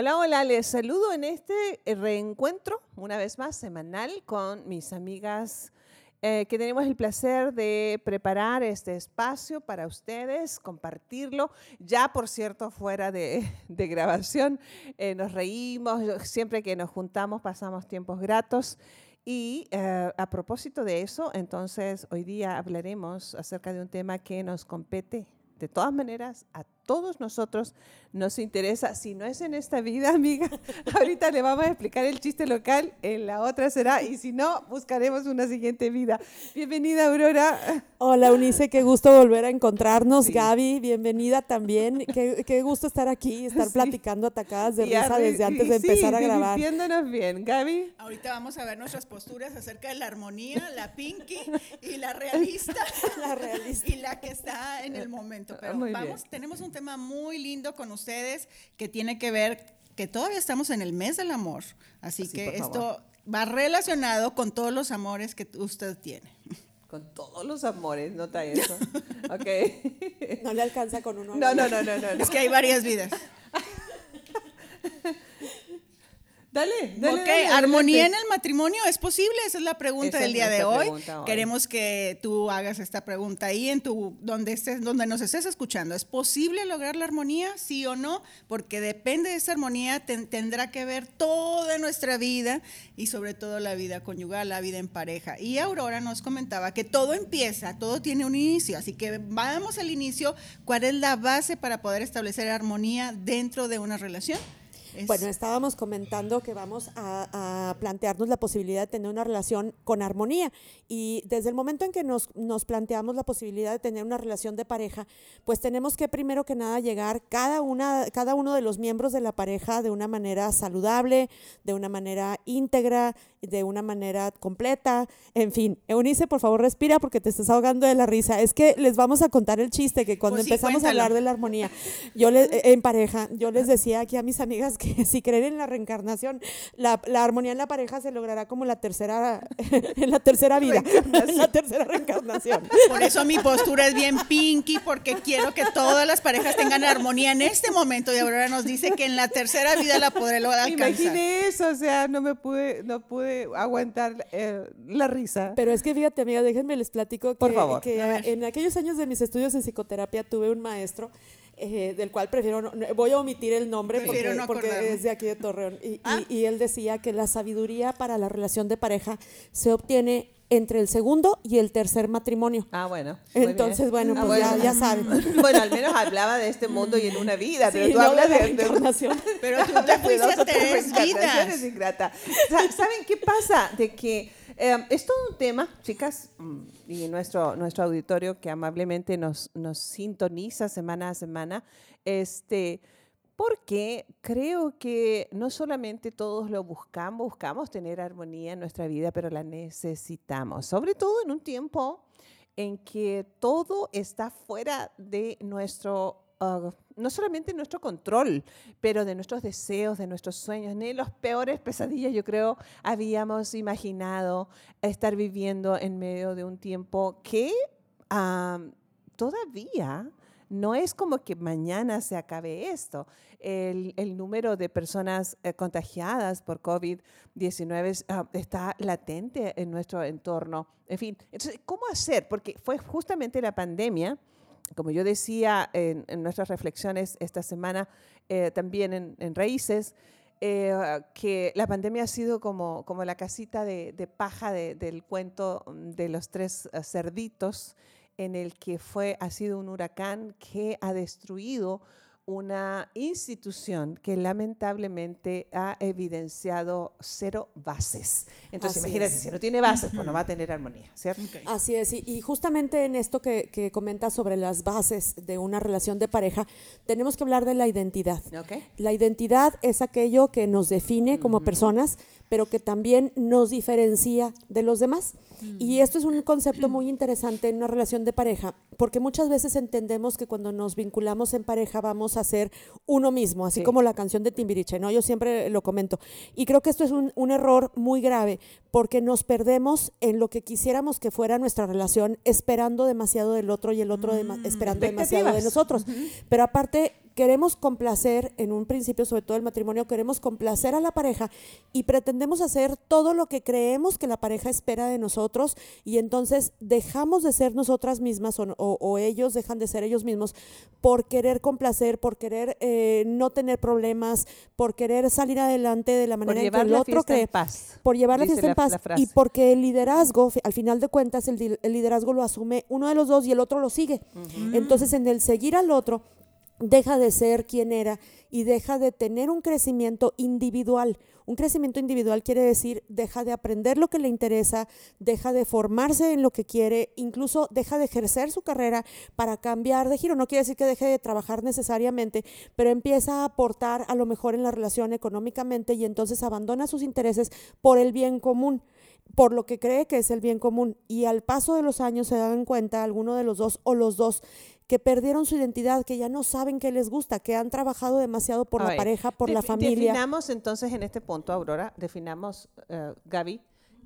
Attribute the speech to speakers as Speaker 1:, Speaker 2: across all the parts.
Speaker 1: Hola, hola, les saludo en este reencuentro, una vez más, semanal, con mis amigas eh, que tenemos el placer de preparar este espacio para ustedes, compartirlo. Ya, por cierto, fuera de, grabación, eh, nos reímos, siempre que nos juntamos pasamos tiempos gratos. Y eh, a propósito de eso, entonces hoy día hablaremos acerca de un tema que nos compete de todas maneras a todos nosotros nos interesa, si no es en esta vida, amiga, ahorita le vamos a explicar el chiste local, en la otra será, y si no, buscaremos una siguiente vida. Bienvenida, Aurora.
Speaker 2: Hola, Unice, qué gusto volver a encontrarnos. Gaby, bienvenida también. Qué, qué, gusto estar aquí, estar platicando atacadas de risa desde antes de empezar a grabar.
Speaker 1: Viéndonos bien, Gaby.
Speaker 3: Ahorita vamos a ver nuestras posturas acerca de la armonía, la pinky y la realista.
Speaker 2: la realista.
Speaker 3: Y la que está en el momento. Pero vamos, tenemos un tema muy lindo con ustedes que tiene que ver que todavía estamos en el mes del amor, así, que esto va relacionado con todos los amores que usted tiene.
Speaker 1: Con todos los amores, nota eso.
Speaker 2: ok. No le alcanza con uno.
Speaker 1: No, no, no, no, no.
Speaker 3: Es que hay varias vidas.
Speaker 1: Dale, dale.
Speaker 3: Ok, armonía en el matrimonio, ¿es posible? Esa es la pregunta del día de hoy. Queremos que tú hagas esta pregunta ahí en tu, donde estés, donde nos estés escuchando. ¿Es posible lograr la armonía? Sí o no, porque depende de esa armonía, tendrá que ver toda nuestra vida y sobre todo la vida conyugal, la vida en pareja. Y Aurora nos comentaba que todo empieza, todo tiene un inicio, así que vamos al inicio. ¿Cuál es la base para poder establecer armonía dentro de una relación?
Speaker 2: Bueno, estábamos comentando que vamos a, plantearnos la posibilidad de tener una relación con armonía y desde el momento en que nos, nos, planteamos la posibilidad de tener una relación de pareja, pues tenemos que primero que nada llegar cada, una, cada uno de los miembros de la pareja de una manera saludable, de una manera íntegra, de una manera completa, en fin. Eunice, por favor, respira porque te estás ahogando de la risa. Es que les vamos a contar el chiste que cuando pues empezamos a hablar de la armonía, yo les, en pareja, yo les decía aquí a mis amigas que si creen en la reencarnación, la, armonía en la pareja se logrará como la tercera, en la tercera vida, en la tercera reencarnación.
Speaker 3: Por eso mi postura es bien pinky, porque quiero que todas las parejas tengan armonía en este momento. Y Aurora nos dice que en la tercera vida la podré lograr.
Speaker 1: Imaginé eso, o sea, no me pude, no pude aguantar eh, la risa.
Speaker 2: Pero es que fíjate, amiga, déjenme les platico que,
Speaker 1: Por favor.
Speaker 2: que en aquellos años de mis estudios en psicoterapia tuve un maestro eh, del cual prefiero, voy a omitir el nombre porque, porque, es de aquí de Torreón. Ah. Y, él decía que la sabiduría para la relación de pareja se obtiene entre el segundo y el tercer matrimonio.
Speaker 1: Ah, bueno.
Speaker 2: Entonces, bueno, ah, pues Ya, ya, saben.
Speaker 1: Bueno, al menos hablaba de este mundo y en una vida, pero tú hablas de,
Speaker 2: reencarnación.
Speaker 3: Pero tú te fuiste tres vidas.
Speaker 1: ¿Saben qué pasa? De que eh, es todo un tema, chicas, mm, y nuestro, nuestro auditorio que amablemente nos, nos sintoniza semana a semana, este, porque creo que no solamente todos lo buscamos, buscamos tener armonía en nuestra vida, pero la necesitamos, sobre todo en un tiempo en que todo está fuera de nuestro Ah, no solamente nuestro control, pero de nuestros deseos, de nuestros sueños, ni los peores pesadillas, yo creo, habíamos imaginado estar viviendo en medio de un tiempo que todavía no es como que mañana se acabe esto. El, número de personas eh, contagiadas por COVID-19 ah, está latente en nuestro entorno. En fin, entonces, ¿cómo hacer? Porque fue justamente la pandemia como yo decía en, nuestras reflexiones esta semana, eh, también en, Raíces, eh, que la pandemia ha sido como, como la casita de, paja del cuento de los tres cerditos, en el que fue, ha sido un huracán que ha destruido una institución que lamentablemente ha evidenciado cero bases. Entonces, imagínate, si no tiene bases, pues no va a tener armonía, ¿cierto?
Speaker 2: Así es, y, justamente en esto que, que comentas sobre las bases de una relación de pareja, tenemos que hablar de la identidad. La identidad es aquello que nos define como personas, pero que también nos diferencia de los demás. Y esto es un concepto muy interesante en una relación de pareja, porque muchas veces entendemos que cuando nos vinculamos en pareja vamos a ser uno mismo, así como la canción de Timbiriche, ¿no? Yo siempre lo comento. Y creo que esto es un, error muy grave, porque nos perdemos en lo que quisiéramos que fuera nuestra relación, esperando demasiado del otro y el otro esperando demasiado de nosotros. Pero aparte queremos complacer, en un principio, sobre todo el matrimonio, queremos complacer a la pareja y pretendemos hacer todo lo que creemos que la pareja espera de nosotros y entonces dejamos de ser nosotras mismas o, ellos dejan de ser ellos mismos por querer complacer, por querer eh, no tener problemas, por querer salir adelante de la manera en que el otro cree.
Speaker 1: Paz,
Speaker 2: por llevar la fiesta en paz y porque el liderazgo, al final de cuentas, el, liderazgo lo asume uno de los dos y el otro lo sigue. Entonces, en el seguir al otro, deja de ser quien era y deja de tener un crecimiento individual. Un crecimiento individual quiere decir deja de aprender lo que le interesa, deja de formarse en lo que quiere, incluso deja de ejercer su carrera para cambiar de giro. No quiere decir que deje de trabajar necesariamente, pero empieza a aportar a lo mejor en la relación económicamente y entonces abandona sus intereses por el bien común por lo que cree que es el bien común y al paso de los años se dan cuenta alguno de los dos o los dos que perdieron su identidad, que ya no saben qué les gusta, que han trabajado demasiado por la pareja, por la familia.
Speaker 1: Definamos entonces en este punto, Aurora, definamos, uh, Gaby,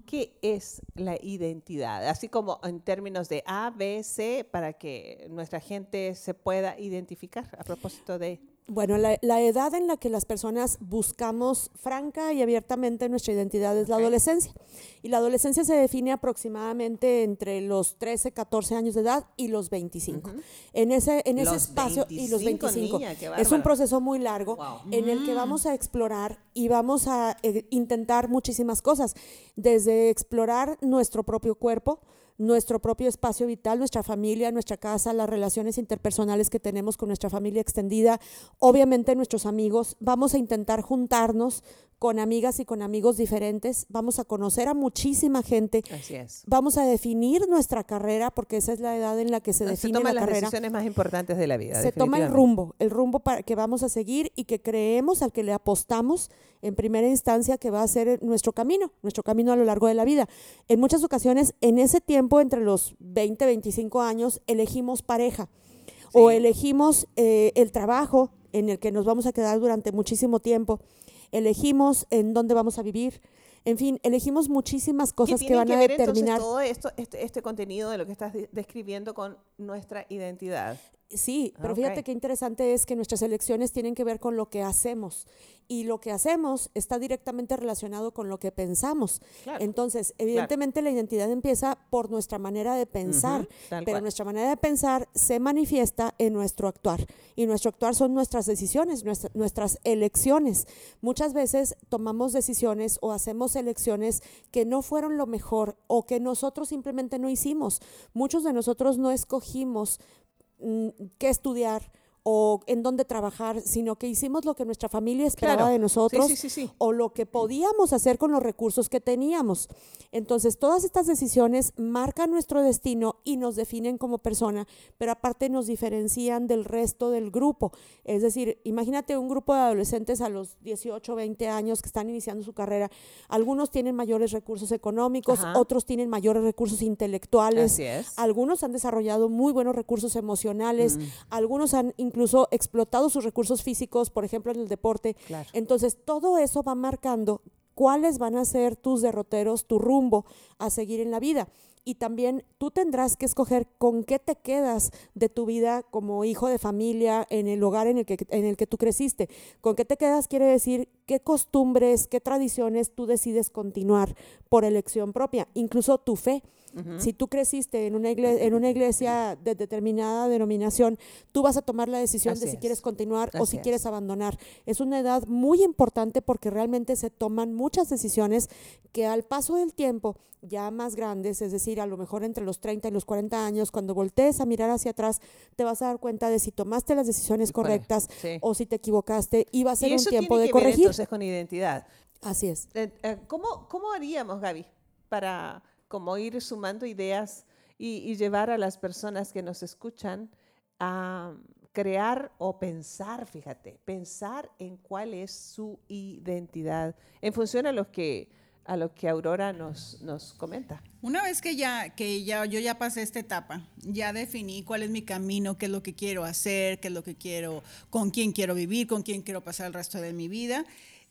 Speaker 1: ¿qué es la identidad? Así como en términos de A, B, C, para que nuestra gente se pueda identificar a propósito de...
Speaker 2: Bueno, la, edad en la que las personas buscamos franca y abiertamente nuestra identidad es la adolescencia. Y la adolescencia se define aproximadamente entre los 13, 14 años de edad y los 25. En ese, en ese espacio y los 25. es un proceso muy largo en el que mm. vamos a explorar y vamos a eh, intentar muchísimas cosas, desde explorar nuestro propio cuerpo, nuestro propio espacio vital, nuestra familia, nuestra casa, las relaciones interpersonales que tenemos con nuestra familia extendida, obviamente nuestros amigos. Vamos a intentar juntarnos con amigas y con amigos diferentes, vamos a conocer a muchísima gente.
Speaker 1: Así es.
Speaker 2: Vamos a definir nuestra carrera, porque esa es la edad en la que se define
Speaker 1: se
Speaker 2: la
Speaker 1: las
Speaker 2: decisiones
Speaker 1: más importantes de la vida.
Speaker 2: Se toma el rumbo, el rumbo para que vamos a seguir y que creemos, al que le apostamos en primera instancia, que va a ser nuestro camino, nuestro camino a lo largo de la vida. En muchas ocasiones, en ese tiempo, entre los 20, 25 años, elegimos pareja o elegimos eh, el trabajo en el que nos vamos a quedar durante muchísimo tiempo elegimos en dónde vamos a vivir. En fin, elegimos muchísimas cosas que, van a determinar.
Speaker 1: todo esto, este, este, contenido de lo que estás describiendo con nuestra identidad.
Speaker 2: Sí, pero fíjate qué interesante es que nuestras elecciones tienen que ver con lo que hacemos y lo que hacemos está directamente relacionado con lo que pensamos. Entonces, evidentemente la identidad empieza por nuestra manera de pensar, pero nuestra manera de pensar se manifiesta en nuestro actuar y nuestro actuar son nuestras decisiones, nuestras elecciones. Muchas veces tomamos decisiones o hacemos elecciones que no fueron lo mejor o que nosotros simplemente no hicimos. Muchos de nosotros no escogimos mm, qué estudiar, o en dónde trabajar, sino que hicimos lo que nuestra familia esperaba de nosotros o lo que podíamos hacer con los recursos que teníamos. Entonces, todas estas decisiones marcan nuestro destino y nos definen como persona, pero aparte nos diferencian del resto del grupo. Es decir, imagínate un grupo de adolescentes a los 18, 20 años que están iniciando su carrera. Algunos tienen mayores recursos económicos, otros tienen mayores recursos intelectuales, algunos han desarrollado muy buenos recursos emocionales, mm. algunos han incluso explotado sus recursos físicos, por ejemplo, en el deporte. Entonces, todo eso va marcando cuáles van a ser tus derroteros, tu rumbo a seguir en la vida. Y también tú tendrás que escoger con qué te quedas de tu vida como hijo de familia en el hogar en el que, en el que tú creciste. Con qué te quedas quiere decir qué costumbres, qué tradiciones tú decides continuar por elección propia, incluso tu fe. Si tú creciste en una, iglesia, en una iglesia de determinada denominación, tú vas a tomar la decisión de si quieres continuar o si quieres abandonar. Es una edad muy importante porque realmente se toman muchas decisiones que al paso del tiempo, ya más grandes, es decir, a lo mejor entre los 30 y los 40 años, cuando voltees a mirar hacia atrás, te vas a dar cuenta de si tomaste las decisiones correctas o si te equivocaste y va a ser un tiempo de corregir.
Speaker 1: entonces con identidad.
Speaker 2: Así es.
Speaker 1: Eh, eh, ¿Cómo, cómo haríamos, Gaby, para como ir sumando ideas y, llevar a las personas que nos escuchan a crear o pensar, fíjate, pensar en cuál es su identidad en función a lo que a lo que Aurora nos, nos comenta.
Speaker 3: Una vez que ya que ya yo ya pasé esta etapa, ya definí cuál es mi camino, qué es lo que quiero hacer, qué es lo que quiero, con quién quiero vivir, con quién quiero pasar el resto de mi vida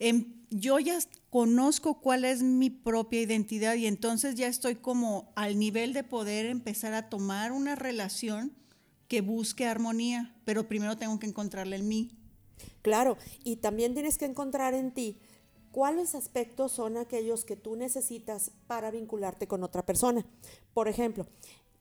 Speaker 3: Em, yo ya conozco cuál es mi propia identidad y entonces ya estoy como al nivel de poder empezar a tomar una relación que busque armonía, pero primero tengo que encontrarla en mí.
Speaker 2: Claro, y también tienes que encontrar en ti cuáles aspectos son aquellos que tú necesitas para vincularte con otra persona. Por ejemplo,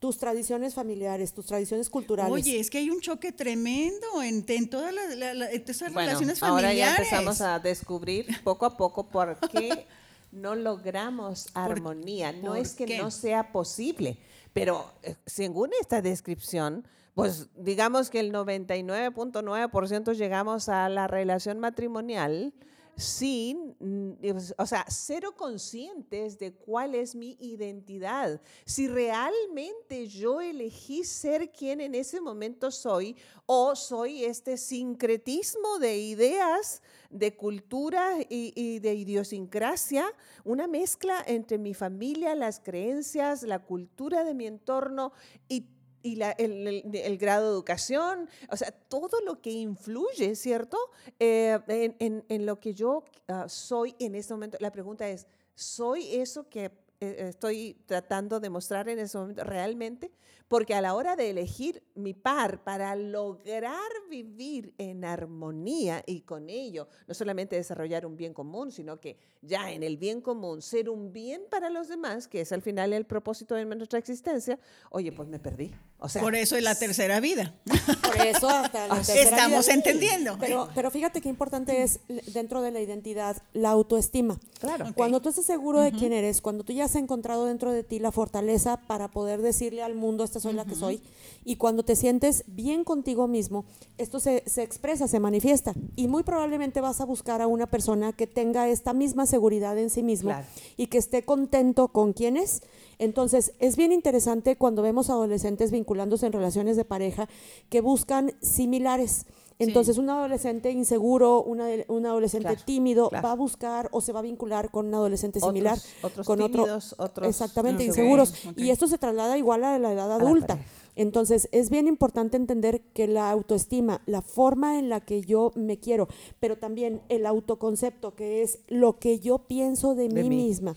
Speaker 2: tus tradiciones familiares, tus tradiciones culturales.
Speaker 3: Oye, es que hay un choque tremendo en, todas las relaciones familiares.
Speaker 1: Ahora ya empezamos a descubrir poco a poco por qué no logramos armonía. No es que no sea posible, pero eh, según esta descripción, pues digamos que el 99.9% llegamos a la relación matrimonial sin, mm, o sea, cero conscientes de cuál es mi identidad. Si realmente yo elegí ser quien en ese momento soy o soy este sincretismo de ideas, de cultura y, de idiosincrasia, una mezcla entre mi familia, las creencias, la cultura de mi entorno y y el, grado de educación, o sea, todo lo que influye, ¿cierto? Eh, en, lo que yo ah, soy en este momento. La pregunta es, ¿soy eso que eh, estoy tratando de mostrar en ese momento realmente? Porque a la hora de elegir mi par para lograr vivir en armonía y con ello, no solamente desarrollar un bien común, sino que ya en el bien común, ser un bien para los demás, que es al final el propósito de nuestra existencia, oye, pues me perdí. O sea,
Speaker 3: Por eso es la tercera vida.
Speaker 2: Por eso hasta la
Speaker 3: Estamos entendiendo.
Speaker 2: Pero, pero fíjate qué importante es dentro de la identidad la autoestima.
Speaker 1: Claro.
Speaker 2: Cuando tú estás seguro de quién eres, cuando tú ya has encontrado dentro de ti la fortaleza para poder decirle al mundo, esta soy la que soy, y cuando te sientes bien contigo mismo, esto se, se expresa, se manifiesta. Y muy probablemente vas a buscar a una persona que tenga esta misma seguridad en sí mismo y que esté contento con quién es. Entonces, es bien interesante cuando vemos adolescentes vinculándose en relaciones de pareja que buscan similares. Entonces, un adolescente inseguro, una, un adolescente tímido, va a buscar o se va a vincular con un adolescente similar.
Speaker 1: Otros,
Speaker 2: con
Speaker 1: tímidos, otros
Speaker 2: exactamente, inseguros. Y esto se traslada igual a la edad adulta. Entonces, es bien importante entender que la autoestima, la forma en la que yo me quiero, pero también el autoconcepto, que es lo que yo pienso de, mí, misma,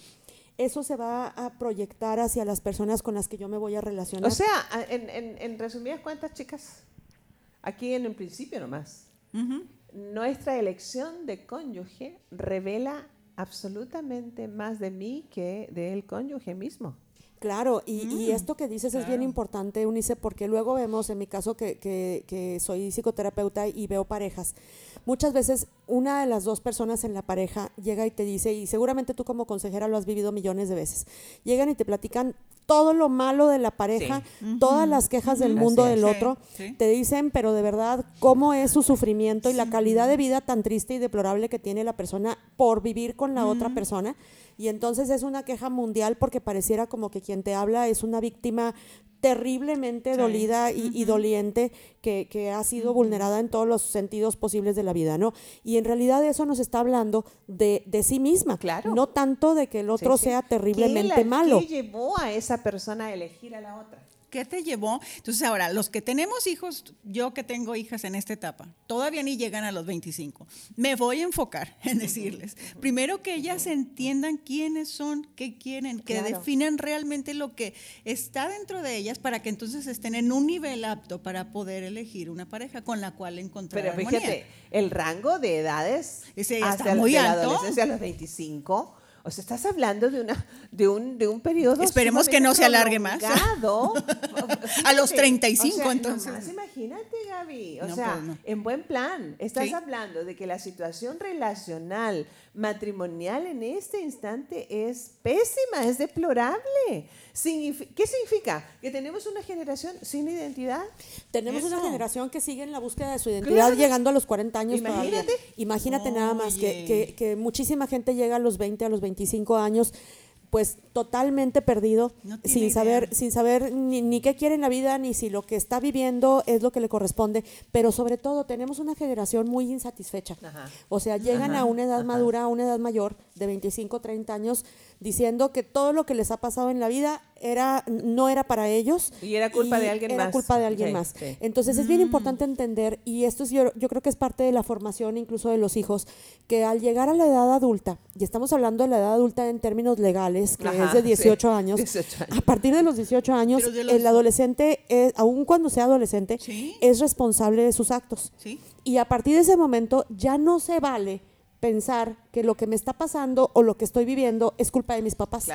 Speaker 2: eso se va a proyectar hacia las personas con las que yo me voy a relacionar.
Speaker 1: O sea, en, en, en resumidas cuentas, chicas, aquí en el principio nomás, nuestra elección de cónyuge revela absolutamente más de mí que del cónyuge mismo.
Speaker 2: Claro, y, mm, esto que dices es bien importante, Unice, porque luego vemos, en mi caso que, que, que, soy psicoterapeuta y veo parejas, muchas veces una de las dos personas en la pareja llega y te dice, y seguramente tú como consejera lo has vivido millones de veces, llegan y te platican todo lo malo de la pareja, todas las quejas del mundo del otro, te dicen, pero de verdad, cómo es su sufrimiento y la calidad de vida tan triste y deplorable que tiene la persona por vivir con la otra persona. Y entonces es una queja mundial porque pareciera como que quien te habla es una víctima terriblemente dolida y, doliente que, ha sido vulnerada en todos los sentidos posibles de la vida, ¿no? Y en realidad eso nos está hablando de, sí misma,
Speaker 1: claro.
Speaker 2: no tanto de que el otro sea terriblemente malo.
Speaker 1: ¿Qué llevó a esa persona a elegir a la otra?
Speaker 3: ¿Qué te llevó? Entonces ahora, los que tenemos hijos, yo que tengo hijas en esta etapa, todavía ni llegan a los 25, me voy a enfocar en decirles, primero que ellas entiendan quiénes son, qué quieren, que definan realmente lo que está dentro de ellas para que entonces estén en un nivel apto para poder elegir una pareja con la cual encontrar
Speaker 1: Pero fíjate, el rango de edades
Speaker 3: Ese hasta muy alto.
Speaker 1: la adolescencia a los 25 o sea, estás hablando de, una, de, un, de un periodo.
Speaker 3: Esperemos que no se alargue más. a los 35,
Speaker 1: o
Speaker 3: entonces.
Speaker 1: imagínate, Gaby. O sea, pues en buen plan. Estás hablando de que la situación relacional matrimonial en este instante es pésima, es deplorable. ¿Qué significa? ¿Que tenemos una generación sin identidad?
Speaker 2: Tenemos una generación que sigue en la búsqueda de su identidad llegando a los 40 años Imagínate. Imagínate nada más que, que, que muchísima gente llega a los 20, a los 25 años pues totalmente perdido, sin saber, sin saber ni, qué quiere en la vida, ni si lo que está viviendo es lo que le corresponde, pero sobre todo tenemos una generación muy insatisfecha. O sea, llegan a una edad madura, a una edad mayor, de 25, 30 años diciendo que todo lo que les ha pasado en la vida era no era para ellos
Speaker 1: y era culpa de alguien
Speaker 2: era
Speaker 1: más.
Speaker 2: culpa de alguien más. Entonces es bien mm. importante entender y esto es yo, yo creo que es parte de la formación incluso de los hijos que al llegar a la edad adulta y estamos hablando de la edad adulta en términos legales que es de 18, años, a partir de los 18 años el adolescente es, aun cuando sea adolescente es responsable de sus actos y a partir de ese momento ya no se vale pensar que lo que me está pasando o lo que estoy viviendo es culpa de mis papás.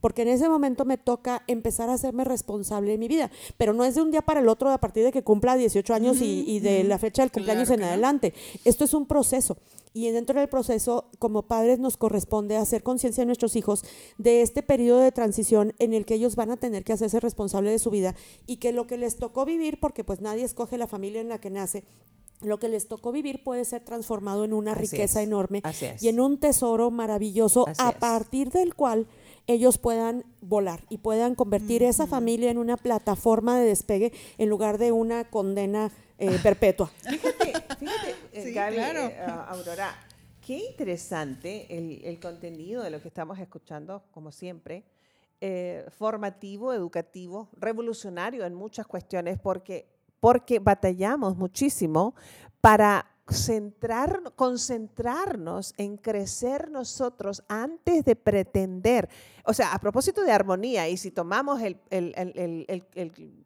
Speaker 2: Porque en ese momento me toca empezar a hacerme responsable de mi vida. Pero no es de un día para el otro a partir de que cumpla 18 años y, de la fecha del cumpleaños en adelante. Esto es un proceso. Y dentro del proceso, como padres, nos corresponde hacer conciencia a nuestros hijos de este periodo de transición en el que ellos van a tener que hacerse responsable de su vida y que lo que les tocó vivir, porque pues nadie escoge la familia en la que nace, lo que les tocó vivir puede ser transformado en una riqueza enorme y en un tesoro maravilloso a partir del cual ellos puedan volar y puedan convertir esa familia en una plataforma de despegue en lugar de una condena eh, perpetua.
Speaker 1: Fíjate, fíjate, eh, eh, Aurora, qué interesante el, contenido de lo que estamos escuchando, como siempre, formativo, educativo, revolucionario en muchas cuestiones, porque porque batallamos muchísimo para centrar, concentrarnos en crecer nosotros antes de pretender. O sea, a propósito de armonía, y si tomamos el,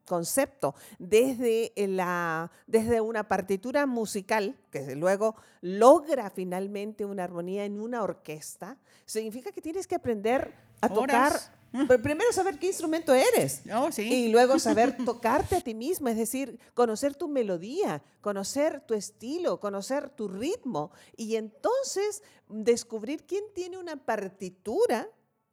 Speaker 1: concepto desde, la, desde una partitura musical, que luego logra finalmente una armonía en una orquesta, significa que tienes que aprender a tocar primero saber qué instrumento eres.
Speaker 3: Oh,
Speaker 1: y luego saber tocarte a ti mismo, es decir, conocer tu melodía, conocer tu estilo, conocer tu ritmo. Y entonces descubrir quién tiene una partitura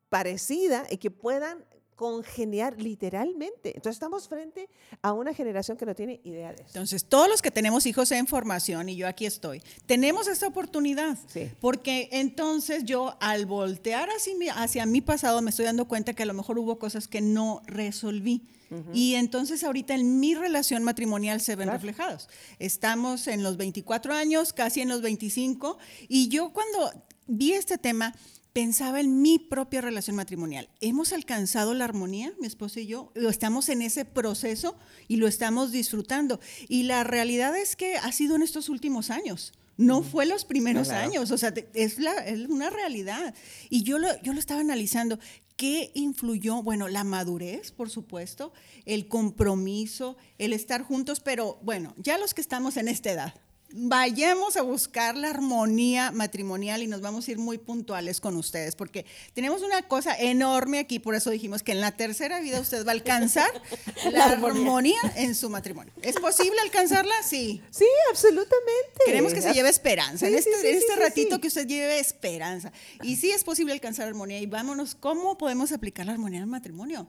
Speaker 1: parecida y que puedan congeniar literalmente. Entonces estamos frente a una generación que no tiene idea de eso.
Speaker 3: Entonces, todos los que tenemos hijos en formación, y yo aquí estoy, tenemos esta oportunidad. Porque entonces yo al voltear hacia hacia mi pasado me estoy dando cuenta que a lo mejor hubo cosas que no resolví. Y entonces ahorita en mi relación matrimonial se ven reflejados. Estamos en los 24 años, casi en los 25, y yo cuando vi este tema, pensaba en mi propia relación matrimonial. ¿Hemos alcanzado la armonía, mi esposo y yo? ¿Estamos en ese proceso y lo estamos disfrutando? Y la realidad es que ha sido en estos últimos años. No fue los primeros años, o sea, es, la, es, una realidad. Y yo lo, yo lo estaba analizando. ¿Qué influyó? Bueno, la madurez, por supuesto, el compromiso, el estar juntos, pero bueno, ya los que estamos en esta edad, vayamos a buscar la armonía matrimonial y nos vamos a ir muy puntuales con ustedes, porque tenemos una cosa enorme aquí, por eso dijimos que en la tercera vida usted va a alcanzar la, armonía en su matrimonio. ¿Es posible alcanzarla? Sí.
Speaker 1: Sí, absolutamente.
Speaker 3: Queremos que se lleve esperanza, en este, este ratito que usted lleve esperanza. Y sí es posible alcanzar armonía y vámonos, ¿cómo podemos aplicar la armonía en el matrimonio?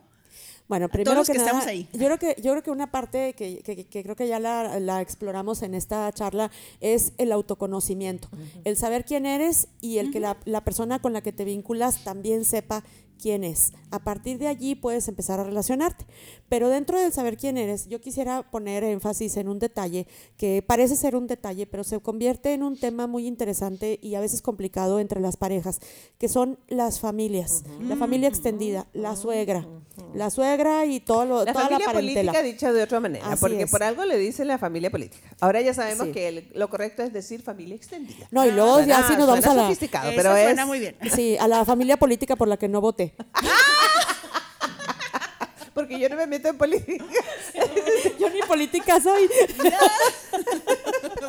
Speaker 2: Bueno, primero que, estamos ahí. Yo creo que, yo creo que una parte que, creo que ya la, exploramos en esta charla es el autoconocimiento, el saber quién eres y el que la, la, persona con la que te vinculas también sepa quién es. A partir de allí puedes empezar a relacionarte. Pero dentro del saber quién eres, yo quisiera poner énfasis en un detalle que parece ser un detalle, pero se convierte en un tema muy interesante y a veces complicado entre las parejas, que son las familias. La familia extendida, la suegra. La suegra y todo lo,
Speaker 1: la
Speaker 2: toda
Speaker 1: familia la política dicha de otra manera, porque por algo le dicen la familia política. Ahora ya sabemos que lo correcto es decir familia extendida.
Speaker 2: No, y luego ya sí nos vamos a la...
Speaker 1: Sofisticado, pero suena
Speaker 3: muy bien.
Speaker 2: Sí, a la familia política por la que no voté.
Speaker 1: Porque yo no me meto en política.
Speaker 2: yo ni política soy.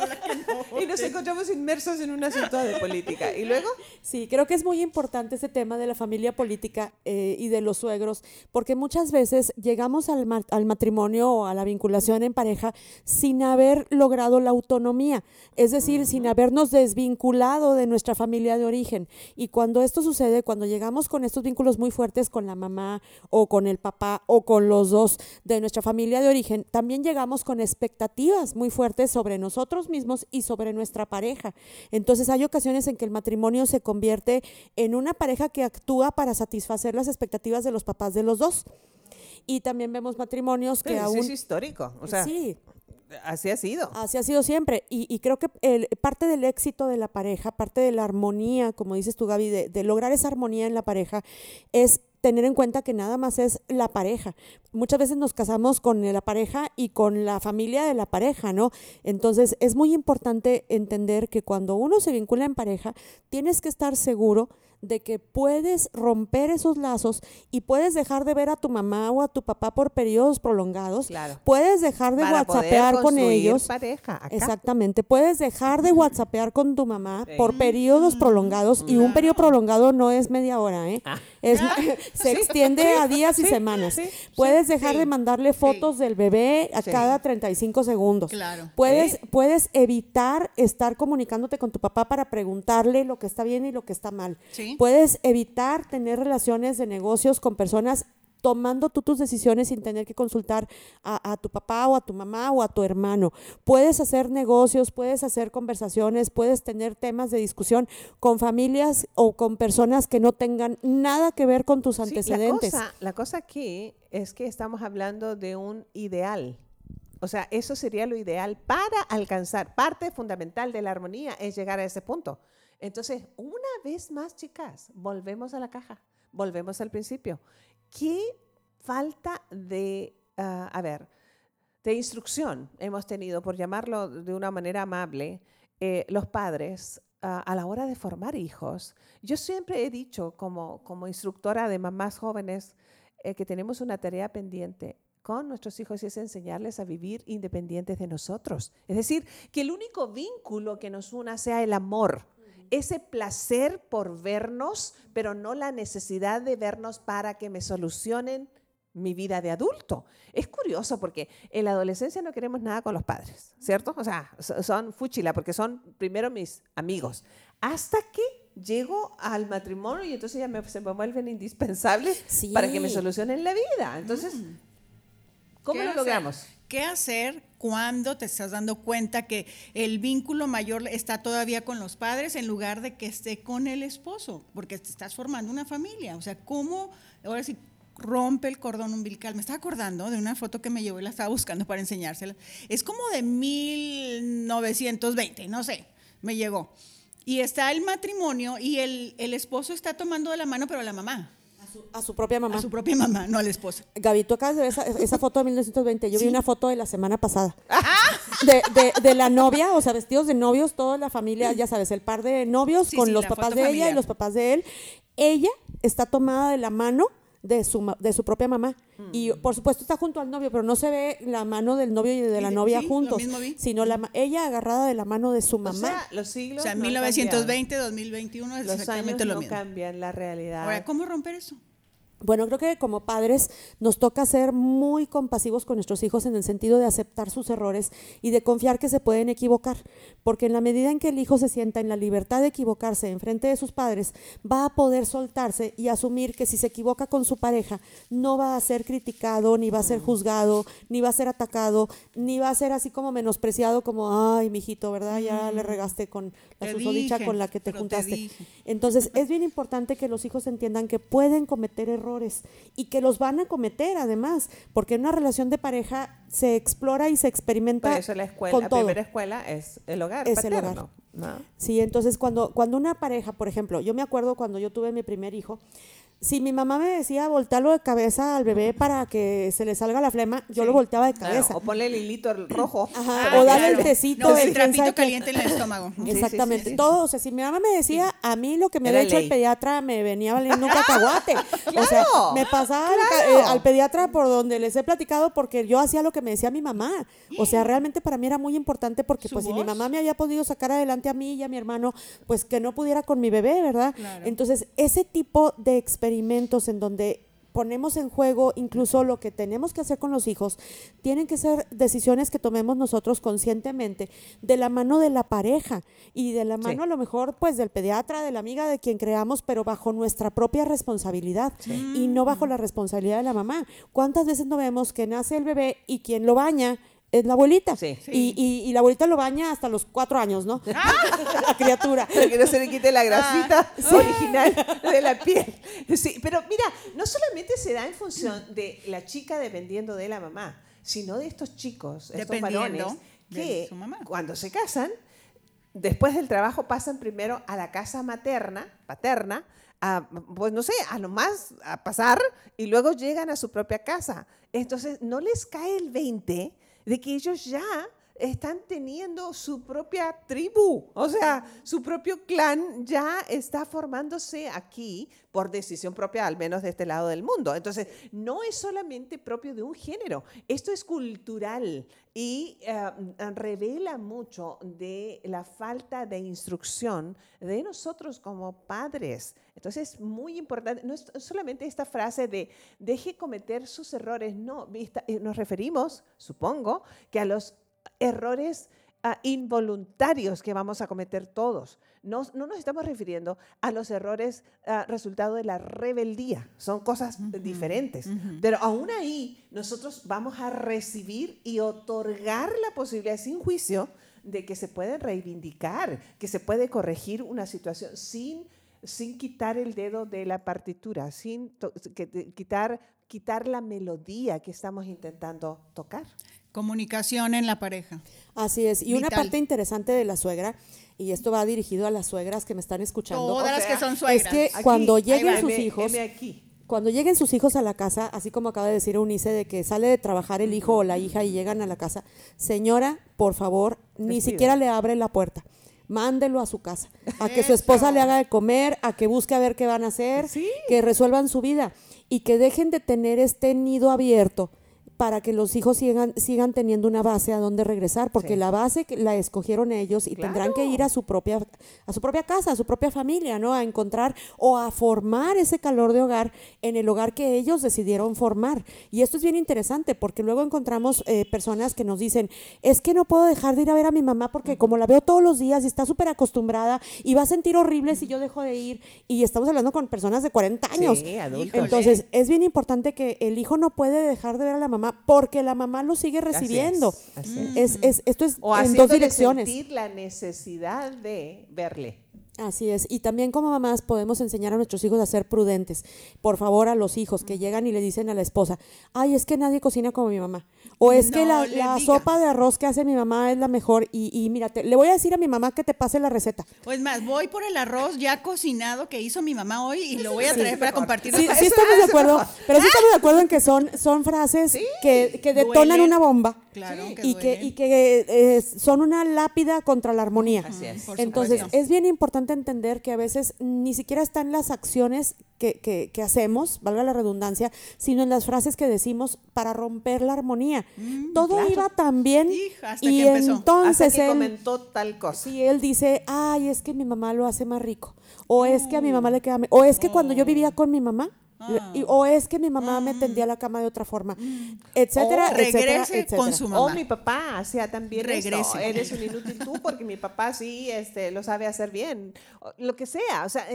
Speaker 1: y nos encontramos inmersos en un asunto de política. ¿Y luego?
Speaker 2: Sí, creo que es muy importante ese tema de la familia política eh, y de los suegros, porque muchas veces llegamos al, al matrimonio o a la vinculación en pareja sin haber logrado la autonomía, es decir, sin habernos desvinculado de nuestra familia de origen. Y cuando esto sucede, cuando llegamos con estos vínculos muy fuertes con la mamá o con el papá o con los dos de nuestra familia de origen, también llegamos con expectativas muy fuertes sobre nosotros mismos y sobre nuestra pareja. Entonces hay ocasiones en que el matrimonio se convierte en una pareja que actúa para satisfacer las expectativas de los papás de los dos. Y también vemos matrimonios que aún...
Speaker 1: es histórico. O sea,
Speaker 2: sí,
Speaker 1: así ha sido.
Speaker 2: Así ha sido siempre. Y, creo que el, parte del éxito de la pareja, parte de la armonía, como dices tú, Gaby, de, lograr esa armonía en la pareja, es tener en cuenta que nada más es la pareja. Muchas veces nos casamos con la pareja y con la familia de la pareja, ¿no? Entonces es muy importante entender que cuando uno se vincula en pareja, tienes que estar seguro de que puedes romper esos lazos y puedes dejar de ver a tu mamá o a tu papá por periodos prolongados.
Speaker 1: Claro.
Speaker 2: Puedes dejar de whatsappear con ellos.
Speaker 1: Pareja
Speaker 2: Exactamente. Puedes dejar de whatsappear con tu mamá por periodos prolongados y un periodo prolongado no es media hora, ¿eh? Ah. Es, se extiende a días y semanas. Puedes dejar de mandarle fotos del bebé a cada 35 segundos.
Speaker 3: Claro.
Speaker 2: Puedes, puedes evitar estar comunicándote con tu papá para preguntarle lo que está bien y lo que está mal. Puedes evitar tener relaciones de negocios con personas tomando tú tus decisiones sin tener que consultar a, tu papá o a tu mamá o a tu hermano. Puedes hacer negocios, puedes hacer conversaciones, puedes tener temas de discusión con familias o con personas que no tengan nada que ver con tus antecedentes.
Speaker 1: la, cosa, la cosa aquí es que estamos hablando de un ideal. O sea, eso sería lo ideal para alcanzar. Parte fundamental de la armonía es llegar a ese punto. Entonces, una vez más, chicas, volvemos a la caja, volvemos al principio. ¿Qué falta de, ah, a ver, de instrucción hemos tenido, por llamarlo de una manera amable, eh, los padres ah, a la hora de formar hijos? Yo siempre he dicho como, como instructora de mamás jóvenes eh, que tenemos una tarea pendiente con nuestros hijos y es enseñarles a vivir independientes de nosotros. Es decir, que el único vínculo que nos una sea el amor ese placer por vernos, pero no la necesidad de vernos para que me solucionen mi vida de adulto. Es curioso porque en la adolescencia no queremos nada con los padres, ¿cierto? O sea, son fuchila porque son primero mis amigos. Hasta que llego al matrimonio y entonces ya me, se me vuelven indispensables para que me solucionen la vida. Entonces, mm. ¿cómo lo logramos?
Speaker 3: ¿Qué hacer cuando te estás dando cuenta que el vínculo mayor está todavía con los padres en lugar de que esté con el esposo? Porque estás formando una familia. O sea, ¿cómo ahora sí rompe el cordón umbilical? Me estaba acordando de una foto que me llevó y la estaba buscando para enseñársela. Es como de 1920, no sé, me llegó. Y está el matrimonio y el, el esposo está tomando de la mano, pero la mamá.
Speaker 2: A su propia mamá.
Speaker 3: A su propia mamá, no a la esposa.
Speaker 2: Gaby, tú acabas de ver esa, foto de 1920. Yo vi una foto de la semana pasada. De, de, de, la novia, o sea, vestidos de novios, toda la familia, ya sabes, el par de novios con los papás de ella y los papás de él. Ella está tomada de la mano de su, de su propia mamá. Y mm. por supuesto está junto al novio, pero no se ve la mano del novio y de la novia juntos, sino la, ella agarrada de la mano de su mamá. O
Speaker 1: sea, los siglos.
Speaker 3: O sea, 1920, 2021 es exactamente lo mismo.
Speaker 1: no cambian la realidad.
Speaker 3: Ahora, ¿cómo romper eso?
Speaker 2: Bueno, creo que como padres nos toca ser muy compasivos con nuestros hijos en el sentido de aceptar sus errores y de confiar que se pueden equivocar, porque en la medida en que el hijo se sienta en la libertad de equivocarse en frente de sus padres, va a poder soltarse y asumir que si se equivoca con su pareja, no va a ser criticado, ni va a ser juzgado, ni va a ser atacado, ni va a ser así como menospreciado como, ay, mijito, ¿verdad? Ya le regaste con la susodicha con la que te juntaste. Entonces, es bien importante que los hijos entiendan que pueden cometer errores y que los van a cometer además, porque en una relación de pareja se explora y se experimenta.
Speaker 1: eso la escuela, la primera escuela es el hogar. Es el hogar.
Speaker 2: Sí, entonces cuando, cuando una pareja, por ejemplo, yo me acuerdo cuando yo tuve mi primer hijo, si mi mamá me decía voltearlo de cabeza al bebé para que se le salga la flema, yo lo volteaba de cabeza.
Speaker 1: o ponle el hilito rojo.
Speaker 2: Ajá, ah, o darle el tecito.
Speaker 3: No, el trapito caliente en el estómago.
Speaker 2: Exactamente. Todo, o sea, si mi mamá me decía, a mí lo que me había hecho el pediatra me venía valiendo un cacahuate. o sea, me pasaba eh, al, pediatra por donde les he platicado porque yo hacía lo que me decía mi mamá. O sea, realmente para mí era muy importante porque pues si mi mamá me había podido sacar adelante a mí y a mi hermano, pues que no pudiera con mi bebé, ¿verdad? Entonces, ese tipo de experimentos en donde ponemos en juego incluso lo que tenemos que hacer con los hijos, tienen que ser decisiones que tomemos nosotros conscientemente de la mano de la pareja y de la mano a lo mejor pues del pediatra, de la amiga, de quien creamos, pero bajo nuestra propia responsabilidad y no bajo la responsabilidad de la mamá. ¿Cuántas veces no vemos que nace el bebé y quien lo baña es la abuelita. Y, y, la abuelita lo baña hasta los cuatro años, ¿no? la criatura.
Speaker 1: Para que no se le quite la grasita ah. original de la piel. Sí, pero mira, no solamente se da en función de la chica dependiendo de la mamá, sino de estos chicos, estos varones, que cuando se casan, después del trabajo pasan primero a la casa materna, paterna, a, pues no sé, a lo más a pasar y luego llegan a su propia casa. Entonces, no les cae el 20 de que ellos ya están teniendo su propia tribu, o sea, su propio clan ya está formándose aquí por decisión propia, al menos de este lado del mundo. Entonces, no es solamente propio de un género, esto es cultural y eh, revela mucho de la falta de instrucción de nosotros como padres. Entonces, es muy importante, no es solamente esta frase de deje cometer sus errores, no, eh, nos referimos, supongo, que a los errores ah, involuntarios que vamos a cometer todos. No, nos estamos refiriendo a los errores ah, resultado de la rebeldía, son cosas diferentes. Pero aún ahí nosotros vamos a recibir y otorgar la posibilidad sin juicio de que se puede reivindicar, que se puede corregir una situación sin, sin quitar el dedo de la partitura, sin quitar, quitar la melodía que estamos intentando tocar.
Speaker 3: Comunicación en la pareja.
Speaker 2: Así es. Y una parte interesante de la suegra, y esto va dirigido a las suegras que me están escuchando.
Speaker 3: Todas las que son suegras.
Speaker 2: Es que cuando lleguen sus hijos, cuando lleguen sus hijos a la casa, así como acaba de decir Unice, de que sale de trabajar el hijo o la hija y llegan a la casa, señora, por favor, ni siquiera le abre la puerta. Mándelo a su casa, a que su esposa le haga de comer, a que busque a ver qué van a hacer, que resuelvan su vida. Y que dejen de tener este nido abierto para que los hijos sigan, sigan teniendo una base a donde regresar, porque la base la escogieron ellos y tendrán que ir a su propia a su propia casa, a su propia familia, ¿no? A encontrar o a formar ese calor de hogar en el hogar que ellos decidieron formar. Y esto es bien interesante porque luego encontramos eh, personas que nos dicen, es que no puedo dejar de ir a ver a mi mamá porque como la veo todos los días y está súper acostumbrada y va a sentir horrible si yo dejo de ir. Y estamos hablando con personas de 40 años. Sí, Entonces, es bien importante que el hijo no puede dejar de ver a la mamá porque la mamá lo sigue recibiendo. es. esto es en dos direcciones.
Speaker 1: sentir la necesidad de verle.
Speaker 2: Así es. Y también como mamás podemos enseñar a nuestros hijos a ser prudentes. Por favor, a los hijos que llegan y le dicen a la esposa, ay, es que nadie cocina como mi mamá. O es que la, sopa de arroz que hace mi mamá es la mejor. Y, y mírate, le voy a decir a mi mamá que te pase la receta.
Speaker 3: Pues más, voy por el arroz ya cocinado que hizo mi mamá hoy y lo voy a traer para compartir.
Speaker 2: Sí, sí estamos de acuerdo. Pero sí estamos de acuerdo en que son, son frases que, que, detonan una bomba.
Speaker 3: Claro,
Speaker 2: y, que, y que eh, son una lápida contra la armonía. Así es. Entonces, es bien importante entender que a veces ni siquiera están las acciones que, que, hacemos, valga la redundancia, sino en las frases que decimos para romper la armonía. Mm, Todo iba tan bien y entonces
Speaker 1: él comentó tal cosa.
Speaker 2: Sí, él dice, ay, es que mi mamá lo hace más rico, o es que a mi mamá le queda, o es que cuando yo vivía con mi mamá, Ah. o es que mi mamá me tendía la cama de otra forma, mm. etcétera, etcétera, etcétera.
Speaker 1: con su mamá. O mi papá hacía también regrese. Esto. Eres un inútil tú porque mi papá sí este, lo sabe hacer bien. Lo que sea. O sea,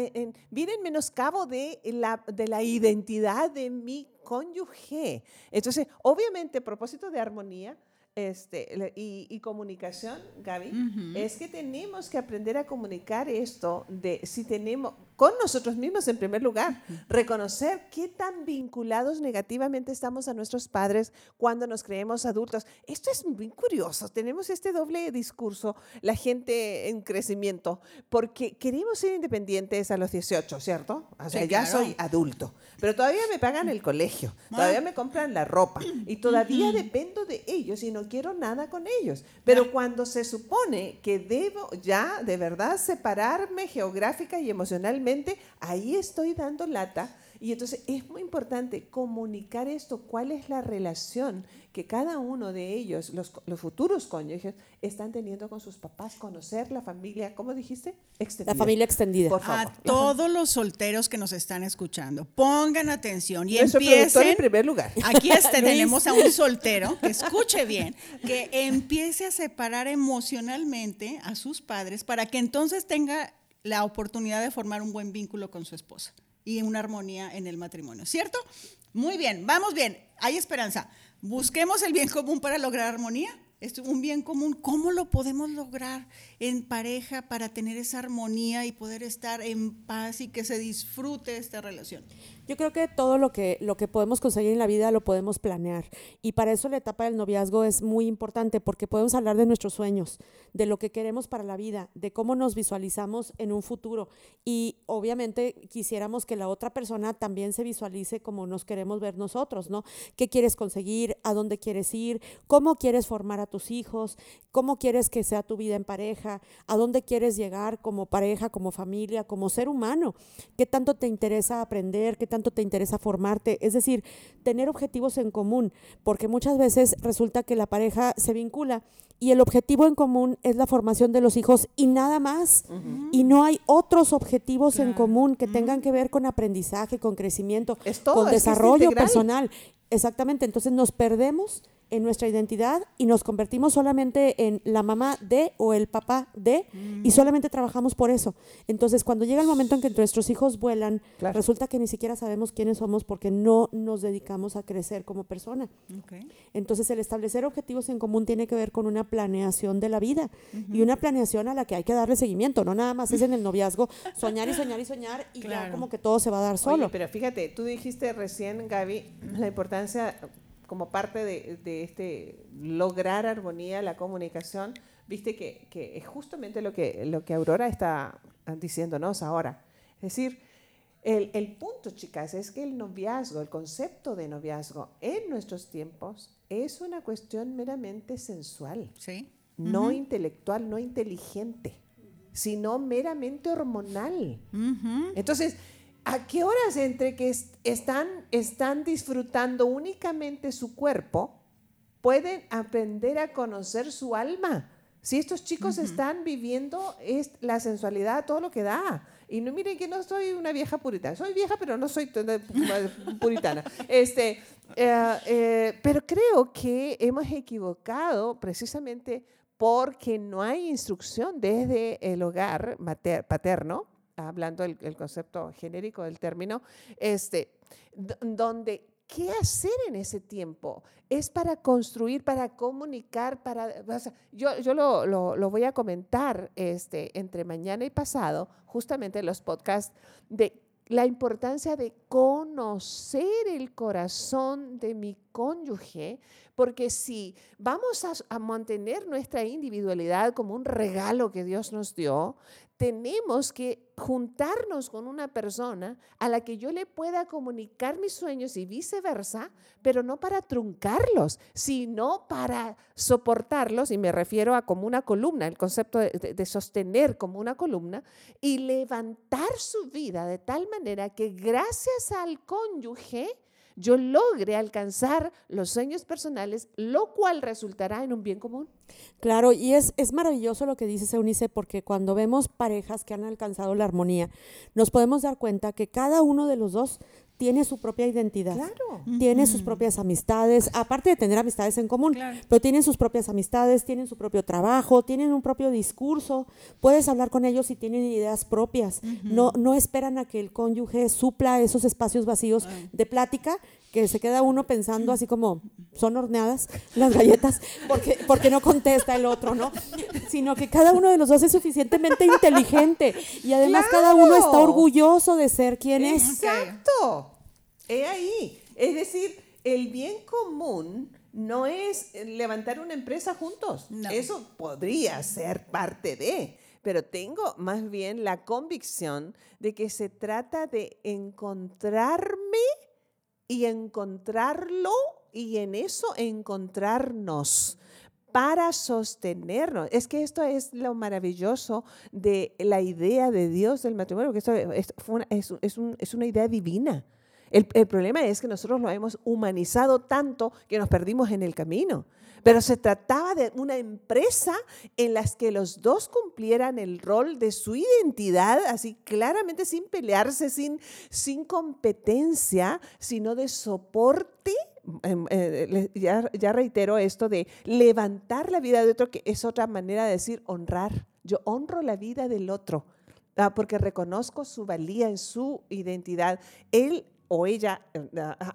Speaker 1: viene en menoscabo de la, de la identidad de mi cónyuge. Entonces, obviamente, a propósito de armonía, este, y, comunicación, Gaby, es que tenemos que aprender a comunicar esto de si tenemos, con nosotros mismos en primer lugar, reconocer qué tan vinculados negativamente estamos a nuestros padres cuando nos creemos adultos. Esto es muy curioso, tenemos este doble discurso, la gente en crecimiento, porque queremos ser independientes a los 18, ¿cierto? O sea, ya soy adulto, pero todavía me pagan el colegio, todavía me compran la ropa y todavía dependo de ellos y no quiero nada con ellos. Pero cuando se supone que debo ya de verdad separarme geográfica y emocionalmente, ahí estoy dando lata. Y entonces es muy importante comunicar esto, cuál es la relación que cada uno de ellos, los, futuros cónyuges, están teniendo con sus papás, conocer la familia, ¿cómo dijiste?
Speaker 2: Extendida. La familia extendida.
Speaker 3: Por favor. A todos los solteros que nos están escuchando, pongan atención y empiecen.
Speaker 1: en primer lugar.
Speaker 3: Aquí este, tenemos a un soltero, que escuche bien, que empiece a separar emocionalmente a sus padres para que entonces tenga la oportunidad de formar un buen vínculo con su esposa y una armonía en el matrimonio, ¿cierto? Muy bien, vamos bien, hay esperanza. Busquemos el bien común para lograr armonía. es un bien común. ¿Cómo lo podemos lograr en pareja para tener esa armonía y poder estar en paz y que se disfrute esta relación?
Speaker 2: Yo creo que todo lo que, lo que podemos conseguir en la vida lo podemos planear. Y para eso la etapa del noviazgo es muy importante porque podemos hablar de nuestros sueños, de lo que queremos para la vida, de cómo nos visualizamos en un futuro. Y obviamente quisiéramos que la otra persona también se visualice como nos queremos ver nosotros, ¿no? ¿Qué quieres conseguir? ¿A dónde quieres ir? ¿Cómo quieres formar a tus hijos? ¿Cómo quieres que sea tu vida en pareja? ¿A dónde quieres llegar como pareja, como familia, como ser humano? ¿Qué tanto te interesa aprender? ¿Qué tanto te interesa formarte, es decir, tener objetivos en común, porque muchas veces resulta que la pareja se vincula y el objetivo en común es la formación de los hijos y nada más. Y no hay otros objetivos en común que tengan que ver con aprendizaje, con crecimiento, con desarrollo personal. Exactamente, entonces nos perdemos en nuestra identidad y nos convertimos solamente en la mamá de o el papá de y mm. solamente trabajamos por eso. Entonces, cuando llega el momento en que nuestros hijos vuelan, resulta que ni siquiera sabemos quiénes somos porque no nos dedicamos a crecer como persona. Entonces, el establecer objetivos en común tiene que ver con una planeación de la vida y una planeación a la que hay que darle seguimiento, no nada más es en el noviazgo soñar y soñar y soñar y ya como que todo se va a dar solo.
Speaker 1: pero fíjate, tú dijiste recién, Gaby, la importancia como parte de, este lograr armonía, la comunicación, viste que, es justamente lo que, lo que Aurora está diciéndonos ahora. Es decir, el, punto, chicas, es que el noviazgo, el concepto de noviazgo en nuestros tiempos es una cuestión meramente sensual,
Speaker 3: ¿Sí?
Speaker 1: no intelectual, no inteligente, sino meramente hormonal. Entonces, ¿A qué horas entre que están, están disfrutando únicamente su cuerpo pueden aprender a conocer su alma? Si estos chicos están viviendo es la sensualidad, todo lo que da. Y no miren que no soy una vieja puritana. Soy vieja, pero no soy puritana. Este, eh, eh, pero creo que hemos equivocado precisamente porque no hay instrucción desde el hogar paterno hablando del el concepto genérico del término, este, donde ¿qué hacer en ese tiempo? Es para construir, para comunicar, para... yo yo lo, lo, lo, voy a comentar este, entre mañana y pasado, justamente en los podcasts, de la importancia de conocer el corazón de mi cónyuge, porque si vamos a, a, mantener nuestra individualidad como un regalo que Dios nos dio, tenemos que juntarnos con una persona a la que yo le pueda comunicar mis sueños y viceversa, pero no para truncarlos, sino para soportarlos, y me refiero a como una columna, el concepto de, sostener como una columna, y levantar su vida de tal manera que gracias al cónyuge, yo logre alcanzar los sueños personales, lo cual resultará en un bien común.
Speaker 2: Claro, y es, es maravilloso lo que dice Eunice, porque cuando vemos parejas que han alcanzado la armonía, nos podemos dar cuenta que cada uno de los dos tiene su propia identidad, tiene sus propias amistades, aparte de tener amistades en común, pero tienen sus propias amistades, tienen su propio trabajo, tienen un propio discurso, puedes hablar con ellos y tienen ideas propias, no, no esperan a que el cónyuge supla esos espacios vacíos de plática que se queda uno pensando así como, son horneadas las galletas, porque, porque no contesta el otro, ¿no? Sino que cada uno de los dos es suficientemente inteligente y además cada uno está orgulloso de ser quien es.
Speaker 1: Exacto. He ahí. Es decir, el bien común no es levantar una empresa juntos. Eso podría ser parte de, pero tengo más bien la convicción de que se trata de encontrarme y encontrarlo y en eso encontrarnos para sostenernos. Es que esto es lo maravilloso de la idea de Dios del matrimonio, porque esto es, una idea divina. El, el, problema es que nosotros lo hemos humanizado tanto que nos perdimos en el camino. Pero se trataba de una empresa en la que los dos cumplieran el rol de su identidad, así claramente sin pelearse, sin, sin competencia, sino de soporte em, eh, ya, ya, reitero esto de levantar la vida de otro, que es otra manera de decir honrar. Yo honro la vida del otro, ah, porque reconozco su valía en su identidad. Él o ella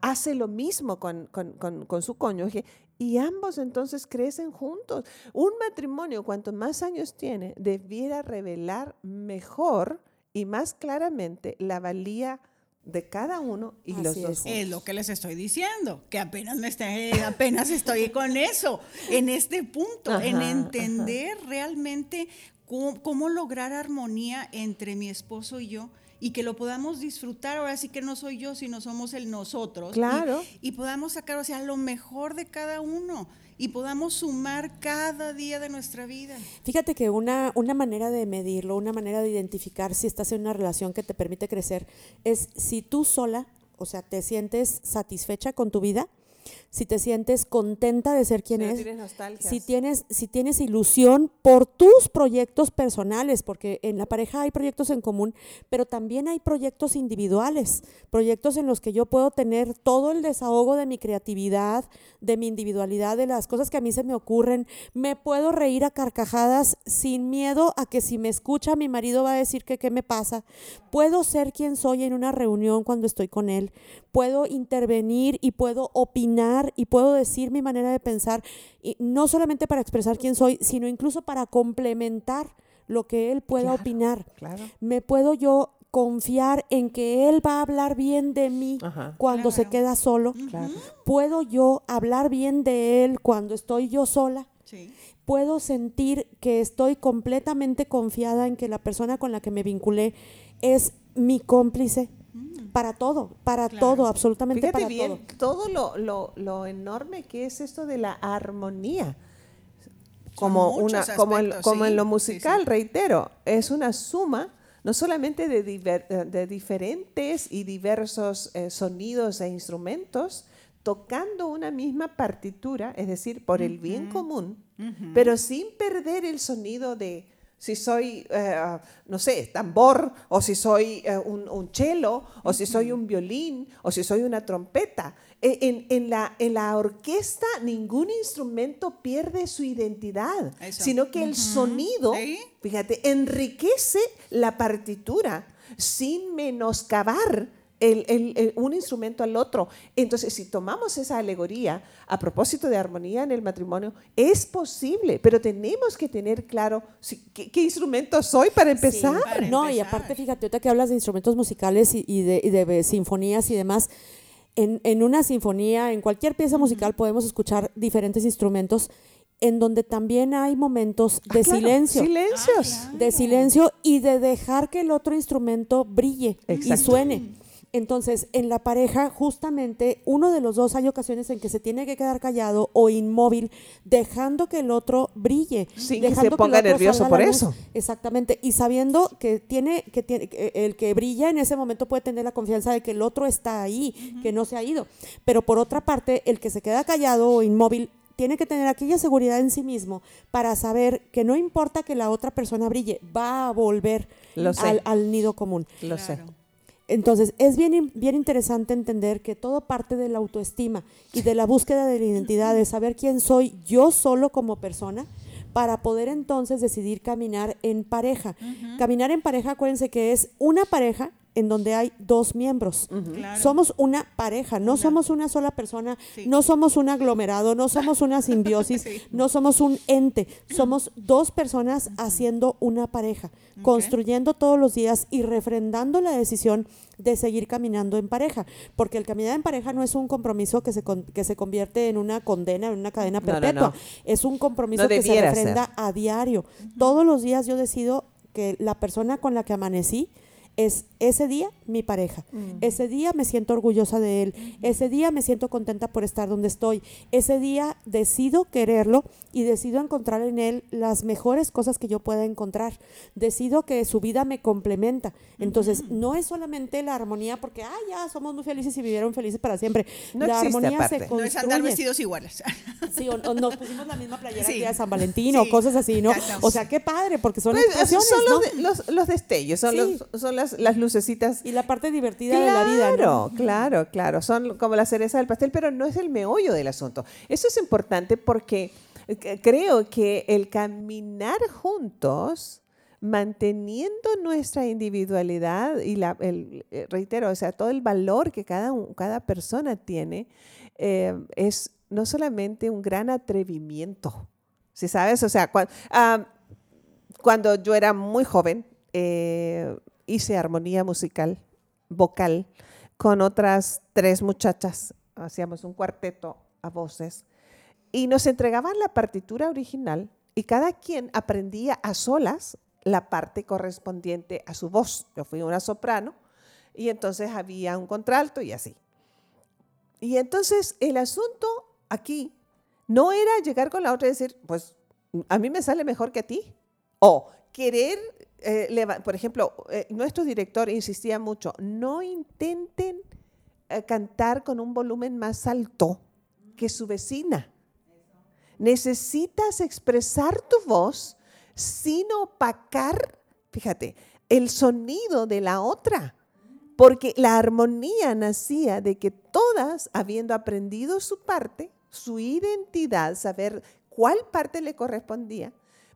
Speaker 1: hace lo mismo con, con, su cónyuge y ambos entonces crecen juntos. Un matrimonio, cuanto más años tiene, debiera revelar mejor y más claramente la valía de cada uno y los dos.
Speaker 3: Es. lo que les estoy diciendo, que apenas me estoy, apenas estoy con eso, en este punto, en entender realmente cómo, lograr armonía entre mi esposo y yo y que lo podamos disfrutar. Ahora sí que no soy yo, sino somos el nosotros.
Speaker 1: Claro.
Speaker 3: Y, podamos sacar, o sea, lo mejor de cada uno y podamos sumar cada día de nuestra vida.
Speaker 2: Fíjate que una, una manera de medirlo, una manera de identificar si estás en una relación que te permite crecer, es si tú sola, o sea, te sientes satisfecha con tu vida, si te sientes contenta de ser quien es, si tienes, si tienes ilusión por tus proyectos personales, porque en la pareja hay proyectos en común, pero también hay proyectos individuales, proyectos en los que yo puedo tener todo el desahogo de mi creatividad, de mi individualidad, de las cosas que a mí se me ocurren, me puedo reír a carcajadas sin miedo a que si me escucha mi marido va a decir que qué me pasa, puedo ser quien soy en una reunión cuando estoy con él, puedo intervenir y puedo opinar y puedo decir mi manera de pensar, y no solamente para expresar quién soy, sino incluso para complementar lo que él pueda opinar. Me puedo yo confiar en que él va a hablar bien de mí cuando se queda solo. Puedo yo hablar bien de él cuando estoy yo sola. Puedo sentir que estoy completamente confiada en que la persona con la que me vinculé es mi cómplice, para todo, para todo, absolutamente para
Speaker 1: bien, todo. Todo lo, lo, enorme que es esto de la armonía. Como, una, como, en, como en lo musical, reitero, es una suma no solamente de, de diferentes y diversos eh, sonidos e instrumentos, tocando una misma partitura, es decir, por el bien común, pero sin perder el sonido de, si soy, eh, no sé, tambor, o si soy eh, un, un, cello, o si soy un violín, o si soy una trompeta. E, en, la, en la orquesta ningún instrumento pierde su identidad, sino que el sonido, fíjate, enriquece la partitura sin menoscabar el, un instrumento al otro. Entonces, si tomamos esa alegoría a propósito de armonía en el matrimonio, es posible, pero tenemos que tener claro qué, instrumento soy para empezar.
Speaker 2: no, y aparte, fíjate, ahorita que hablas de instrumentos musicales y, de, sinfonías y demás, en, una sinfonía, en cualquier pieza musical podemos escuchar diferentes instrumentos en donde también hay momentos de ah, silencio.
Speaker 1: Silencios.
Speaker 2: Ah, de silencio y de dejar que el otro instrumento brille y suene. Entonces, en la pareja, justamente, uno de los dos hay ocasiones en que se tiene que quedar callado o inmóvil, dejando que el otro brille.
Speaker 1: Sí, que se ponga nervioso por eso.
Speaker 2: Exactamente. Y sabiendo que tiene, que tiene, el que brilla en ese momento puede tener la confianza de que el otro está ahí, que no se ha ido. Pero por otra parte, el que se queda callado o inmóvil tiene que tener aquella seguridad en sí mismo para saber que no importa que la otra persona brille, va a volver al, nido común.
Speaker 1: Lo sé.
Speaker 2: Entonces, es bien, bien interesante entender que todo parte de la autoestima y de la búsqueda de la identidad, de saber quién soy yo solo como persona, para poder entonces decidir caminar en pareja. Caminar en pareja, acuérdense que es una pareja en donde hay dos miembros. Somos una pareja, no somos una sola persona, no somos un aglomerado, no somos una simbiosis, no somos un ente, somos dos personas haciendo una pareja, construyendo todos los días y refrendando la decisión de seguir caminando en pareja, porque el caminar en pareja no es un compromiso que se, que se convierte en una condena, en una cadena perpetua, es un compromiso que se refrenda a diario. Todos los días yo decido que la persona con la que amanecí, es ese día mi pareja. Mm. Ese día me siento orgullosa de él. Ese día me siento contenta por estar donde estoy. Ese día decido quererlo y decido encontrar en él las mejores cosas que yo pueda encontrar. Decido que su vida me complementa. Entonces, no es solamente la armonía porque, ah, ya somos muy felices y vivieron felices para siempre.
Speaker 1: No la armonía se
Speaker 3: No es andar vestidos iguales.
Speaker 2: Sí, o, nos pusimos la misma playera sí. de San Valentín o cosas así, ¿no? O sea, qué padre, porque son
Speaker 1: pues, Son los, los, destellos, son, los, son las las, lucecitas.
Speaker 2: Y la parte divertida de la vida,
Speaker 1: ¿no? Claro, claro, son como la cereza del pastel, pero no es el meollo del asunto. Eso es importante porque eh, creo que el caminar juntos manteniendo nuestra individualidad y la, el, eh, reitero, o sea, todo el valor que cada, cada persona tiene, eh, es no solamente un gran atrevimiento, ¿sí sabes? O sea, cuando yo era muy joven, eh, hice armonía musical, vocal, con otras tres muchachas, hacíamos un cuarteto a voces, y nos entregaban la partitura original y cada quien aprendía a solas la parte correspondiente a su voz. Yo fui una soprano y entonces había un contralto y así. Y entonces el asunto aquí no era llegar con la otra y decir, pues a mí me sale mejor que a ti. O querer, eh, por ejemplo, eh, nuestro director insistía mucho, no intenten eh, cantar con un volumen más alto que su vecina. Necesitas expresar tu voz sin opacar, fíjate, el sonido de la otra. Porque la armonía nacía de que todas, habiendo aprendido su parte, su identidad, saber cuál parte le correspondía,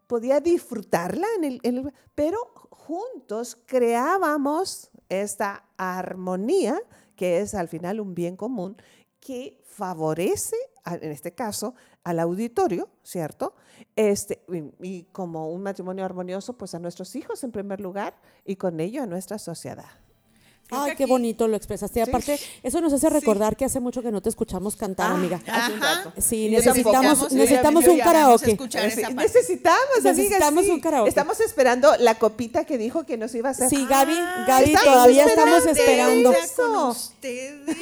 Speaker 1: podía disfrutarla en el, pero juntos creábamos esta armonía que es al final un bien común que favorece, en este caso, al auditorio, ¿cierto? Este, y, como un matrimonio armonioso, pues a nuestros hijos en primer lugar y con ello a nuestra sociedad.
Speaker 2: Ay, qué bonito lo expresaste. Aparte, eso nos hace recordar que hace mucho que no te escuchamos cantar,
Speaker 1: ah,
Speaker 2: amiga.
Speaker 1: Ajá.
Speaker 2: Sí, necesitamos, necesitamos un karaoke.
Speaker 1: necesitamos, necesitamos un karaoke. Estamos esperando la copita que dijo que nos iba a hacer.
Speaker 2: Sí, Gaby, ah, Gaby, todavía estamos esperando.
Speaker 3: Con ustedes.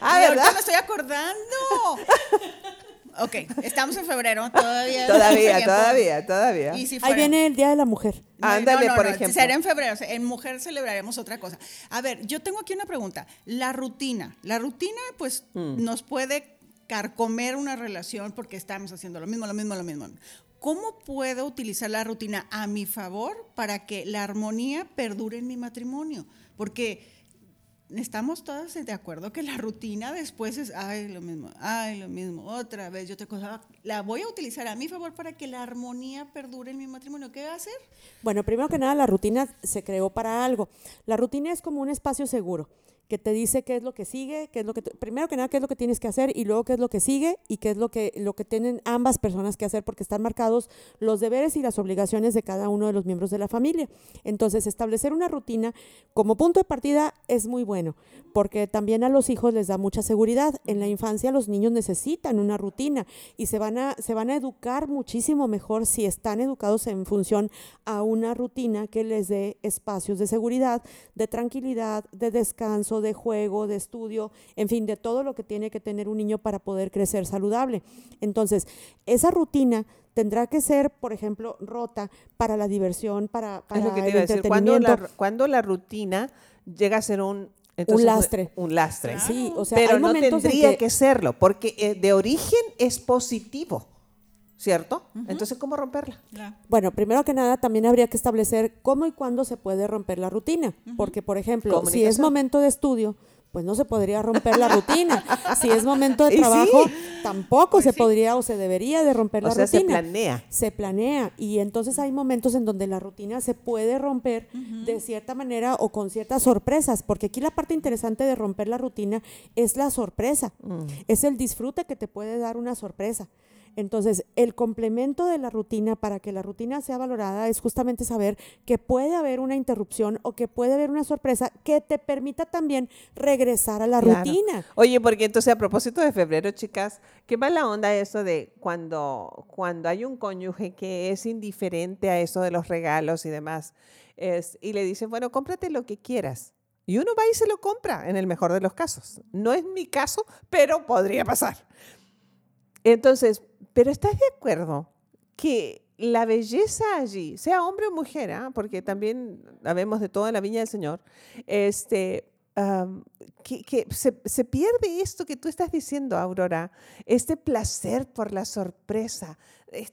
Speaker 3: ah, ¿verdad? me estoy acordando. Ok, estamos en febrero, todavía.
Speaker 1: Todavía, todavía, todavía.
Speaker 2: Ahí viene el Día de la Mujer.
Speaker 1: Ándale, por ejemplo.
Speaker 3: Será en febrero, en mujer celebraremos otra cosa. A ver, yo tengo aquí una pregunta. La rutina, la rutina pues mm. nos puede carcomer una relación porque estamos haciendo lo mismo, lo mismo, lo mismo. ¿Cómo puedo utilizar la rutina a mi favor para que la armonía perdure en mi matrimonio? Porque estamos todas de acuerdo que la rutina después es, ay, lo mismo, ay, lo mismo, otra vez, yo te cosa, la voy a utilizar a mi favor para que la armonía perdure en mi matrimonio. ¿Qué va a hacer?
Speaker 2: Bueno, primero que nada, la rutina se creó para algo. La rutina es como un espacio seguro que te dice qué es lo que sigue, qué es lo que primero que nada qué es lo que tienes que hacer y luego qué es lo que sigue y qué es lo que lo que tienen ambas personas que hacer porque están marcados los deberes y las obligaciones de cada uno de los miembros de la familia. Entonces, establecer una rutina como punto de partida es muy bueno, porque también a los hijos les da mucha seguridad. En la infancia los niños necesitan una rutina y se van a se van a educar muchísimo mejor si están educados en función a una rutina que les dé espacios de seguridad, de tranquilidad, de descanso de juego, de estudio, en fin, de todo lo que tiene que tener un niño para poder crecer saludable. Entonces, esa rutina tendrá que ser, por ejemplo, rota para la diversión, para, para
Speaker 1: lo que te el entretenimiento. Cuando la, rutina llega a ser un
Speaker 2: un lastre.
Speaker 1: Un lastre.
Speaker 2: Sí, o sea,
Speaker 1: pero no tendría que... serlo, porque eh, de origen es positivo. ¿Cierto? Entonces, ¿cómo romperla?
Speaker 2: Bueno, primero que nada, también habría que establecer cómo y cuándo se puede romper la rutina. Porque, por ejemplo, si es momento de estudio, pues no se podría romper la rutina. si es momento de trabajo, tampoco pues se podría o se debería de romper la rutina. Se
Speaker 1: planea.
Speaker 2: Se planea. Y entonces hay momentos en donde la rutina se puede romper de cierta manera o con ciertas sorpresas. Porque aquí la parte interesante de romper la rutina es la sorpresa. Mm. Es el disfrute que te puede dar una sorpresa. Entonces, el complemento de la rutina para que la rutina sea valorada es justamente saber que puede haber una interrupción o que puede haber una sorpresa que te permita también regresar a la rutina.
Speaker 1: Oye, porque entonces a propósito de febrero, chicas, ¿qué va la onda eso de cuando, cuando hay un cónyuge que es indiferente a eso de los regalos y demás? Es, y le dicen, bueno, cómprate lo que quieras. Y uno va y se lo compra, en el mejor de los casos. No es mi caso, pero podría pasar. Entonces, pero ¿estás de acuerdo que la belleza allí, sea hombre o mujer, ¿ah? porque también habemos de toda la viña del Señor, este, que, se, pierde esto que tú estás diciendo, Aurora, este placer por la sorpresa.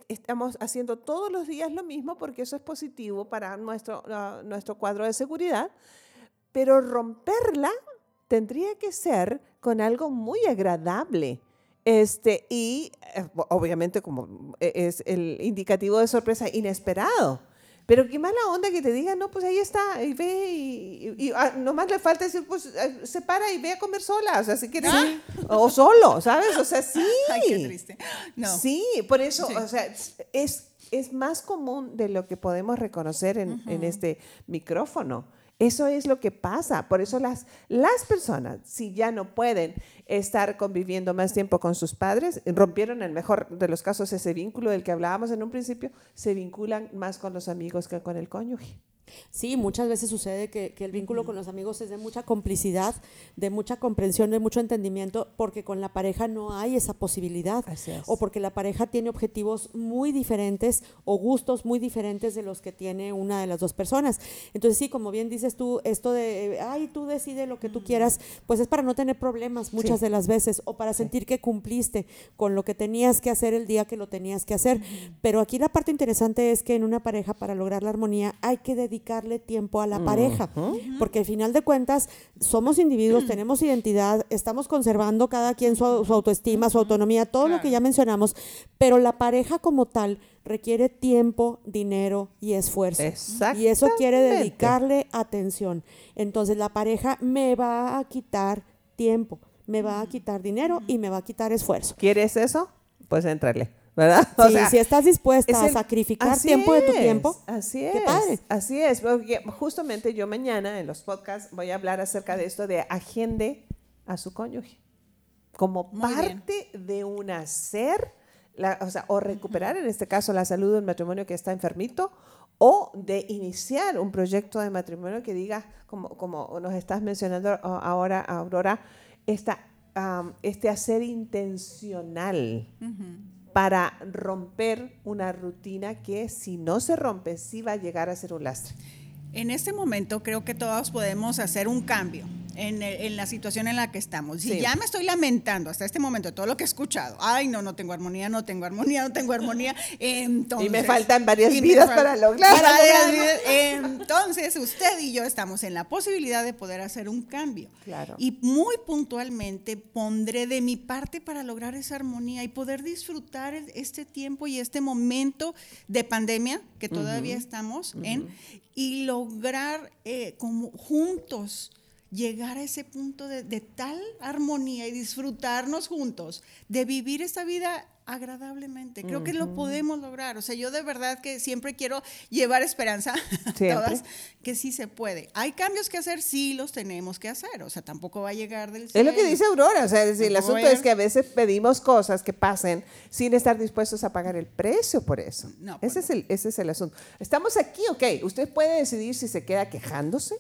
Speaker 1: Estamos haciendo todos los días lo mismo porque eso es positivo para nuestro, nuestro cuadro de seguridad, pero romperla tendría que ser con algo muy agradable este, y eh, obviamente como e, es el indicativo de sorpresa inesperado. Pero qué mala onda que te digan, no, pues ahí está, y ve, y, y, ah, nomás le falta decir, pues eh, se para y ve a comer sola, o sea, si quieres, o solo, ¿sabes? O sea, sí.
Speaker 3: Ay, qué triste. No.
Speaker 1: Sí, por eso, o sea, es, es más común de lo que podemos reconocer en, en este micrófono. Eso es lo que pasa. Por eso las, las personas, si ya no pueden estar conviviendo más tiempo con sus padres, rompieron el mejor de los casos ese vínculo del que hablábamos en un principio, se vinculan más con los amigos que con el cónyuge.
Speaker 2: Sí, muchas veces sucede que, el vínculo con los amigos es de mucha complicidad, de mucha comprensión, de mucho entendimiento, porque con la pareja no hay esa posibilidad. O porque la pareja tiene objetivos muy diferentes o gustos muy diferentes de los que tiene una de las dos personas. Entonces, sí, como bien dices tú, esto de, ay, tú decides lo que tú quieras, pues es para no tener problemas muchas de las veces o para sentir que cumpliste con lo que tenías que hacer el día que lo tenías que hacer. Pero aquí la parte interesante es que en una pareja, para lograr la armonía, hay que dedicar dedicarle tiempo a la pareja, porque al final de cuentas somos individuos, tenemos identidad, estamos conservando cada quien su, autoestima, su autonomía, todo lo que ya mencionamos, pero la pareja como tal requiere tiempo, dinero y esfuerzo. Y eso quiere dedicarle atención. Entonces la pareja me va a quitar tiempo, me va a quitar dinero y me va a quitar esfuerzo.
Speaker 1: ¿Quieres eso? Pues entrale. ¿Verdad?
Speaker 2: Sí, si estás dispuesta a sacrificar tiempo de tu tiempo.
Speaker 1: Así es. Así es. Porque justamente yo mañana en los podcasts voy a hablar acerca de esto de agende a su cónyuge. Como parte de un hacer, o, sea, o recuperar en este caso la salud del matrimonio que está enfermito, o de iniciar un proyecto de matrimonio que diga, como, como nos estás mencionando ahora, Aurora, esta, este hacer intencional para romper una rutina que si no se rompe, sí va a llegar a ser un lastre.
Speaker 3: En este momento creo que todos podemos hacer un cambio en, la situación en la que estamos. Y ya me estoy lamentando hasta este momento todo lo que he escuchado. Ay, no, no tengo armonía, no tengo armonía, no tengo armonía. Entonces,
Speaker 1: y me faltan varias vidas para lograrlo.
Speaker 3: Entonces, usted y yo estamos en la posibilidad de poder hacer un cambio.
Speaker 1: Claro.
Speaker 3: Y muy puntualmente pondré de mi parte para lograr esa armonía y poder disfrutar este tiempo y este momento de pandemia que todavía estamos en y lograr eh, como juntos llegar a ese punto de, tal armonía y disfrutarnos juntos, de vivir esta vida agradablemente. Creo que lo podemos lograr. O sea, yo de verdad que siempre quiero llevar esperanza a todas, que sí se puede. Hay cambios que hacer, sí los tenemos que hacer. O sea, tampoco va a llegar del
Speaker 1: cielo. Es lo que dice Aurora. O sea, el asunto es que a veces pedimos cosas que pasen sin estar dispuestos a pagar el precio por eso. ese, pues es el, ese es el asunto. Estamos aquí, ok. Usted puede decidir si se queda quejándose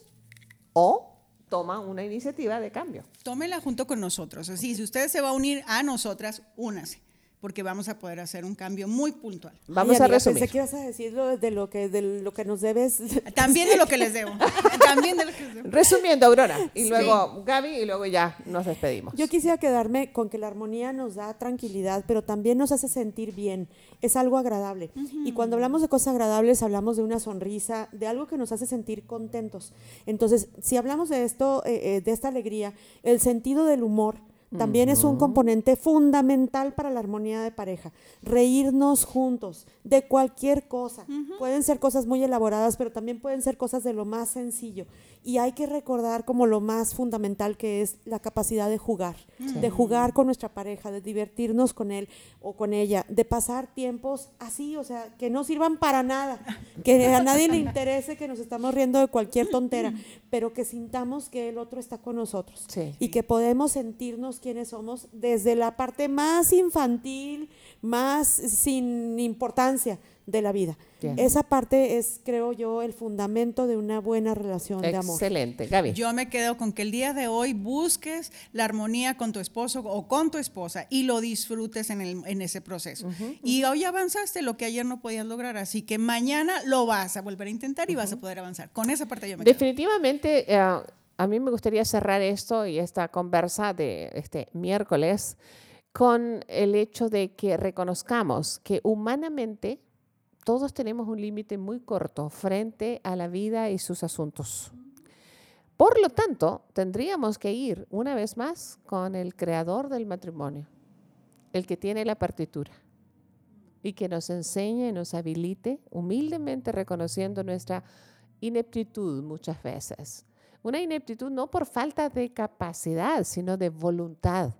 Speaker 1: o toma una iniciativa de cambio.
Speaker 3: Tómela junto con nosotros. Así, si usted se va a unir a nosotras, únase porque vamos a poder hacer un cambio muy puntual.
Speaker 1: Vamos a resumir.
Speaker 2: Pensé que ibas a decirlo de lo que, de lo que nos debes.
Speaker 3: También de lo que les debo. También de lo que les debo.
Speaker 1: Resumiendo, Aurora, y luego Gaby, y luego ya nos despedimos.
Speaker 2: Yo quisiera quedarme con que la armonía nos da tranquilidad, pero también nos hace sentir bien. Es algo agradable. Y cuando hablamos de cosas agradables, hablamos de una sonrisa, de algo que nos hace sentir contentos. Entonces, si hablamos de esto, eh, eh, de esta alegría, el sentido del humor, también es un componente fundamental para la armonía de pareja. Reírnos juntos de cualquier cosa. Pueden ser cosas muy elaboradas, pero también pueden ser cosas de lo más sencillo. Y hay que recordar como lo más fundamental que es la capacidad de jugar, de jugar con nuestra pareja, de divertirnos con él o con ella, de pasar tiempos así, o sea, que no sirvan para nada, que a nadie le interese que nos estamos riendo de cualquier tontera, pero que sintamos que el otro está con nosotros y que podemos sentirnos quienes somos desde la parte más infantil, más sin importancia de la vida. Esa parte es, creo yo, el fundamento de una buena relación de amor.
Speaker 1: Excelente. Gaby.
Speaker 3: Yo me quedo con que el día de hoy busques la armonía con tu esposo o con tu esposa y lo disfrutes en, el, en ese proceso. Y hoy avanzaste lo que ayer no podías lograr, así que mañana lo vas a volver a intentar y vas a poder avanzar. Con esa parte yo me
Speaker 1: quedo. Definitivamente, eh, a mí me gustaría cerrar esto y esta conversa de este miércoles con el hecho de que reconozcamos que humanamente todos tenemos un límite muy corto frente a la vida y sus asuntos. Por lo tanto, tendríamos que ir una vez más con el creador del matrimonio, el que tiene la partitura. y que nos enseñe y nos habilite, humildemente reconociendo nuestra ineptitud muchas veces. Una ineptitud no por falta de capacidad, sino de voluntad.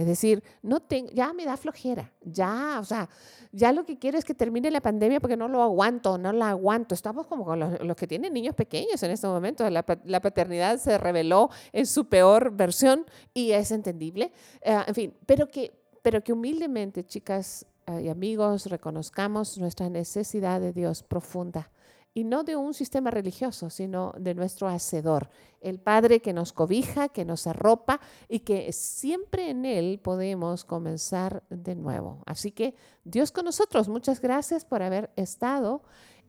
Speaker 1: Es decir, no tengo, ya me da flojera, ya, o sea, ya lo que quiero es que termine la pandemia porque no lo aguanto, no la aguanto. Estamos como con los, que tienen niños pequeños en este momento. La, paternidad se reveló en su peor versión y es entendible. Eh, en fin, pero que, pero que humildemente, chicas eh, y amigos, reconozcamos nuestra necesidad de Dios profunda y no de un sistema religioso, sino de nuestro Hacedor, el Padre que nos cobija, que nos arropa y que siempre en Él podemos comenzar de nuevo. Así que Dios con nosotros, muchas gracias por haber estado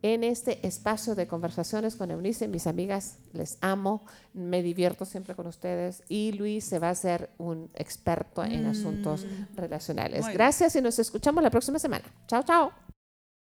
Speaker 1: en este espacio de conversaciones con Eunice. Mis amigas, les amo, me divierto siempre con ustedes y Luis se va a ser un experto en asuntos mm. relacionales. Gracias y nos escuchamos la próxima semana. Chao, chao.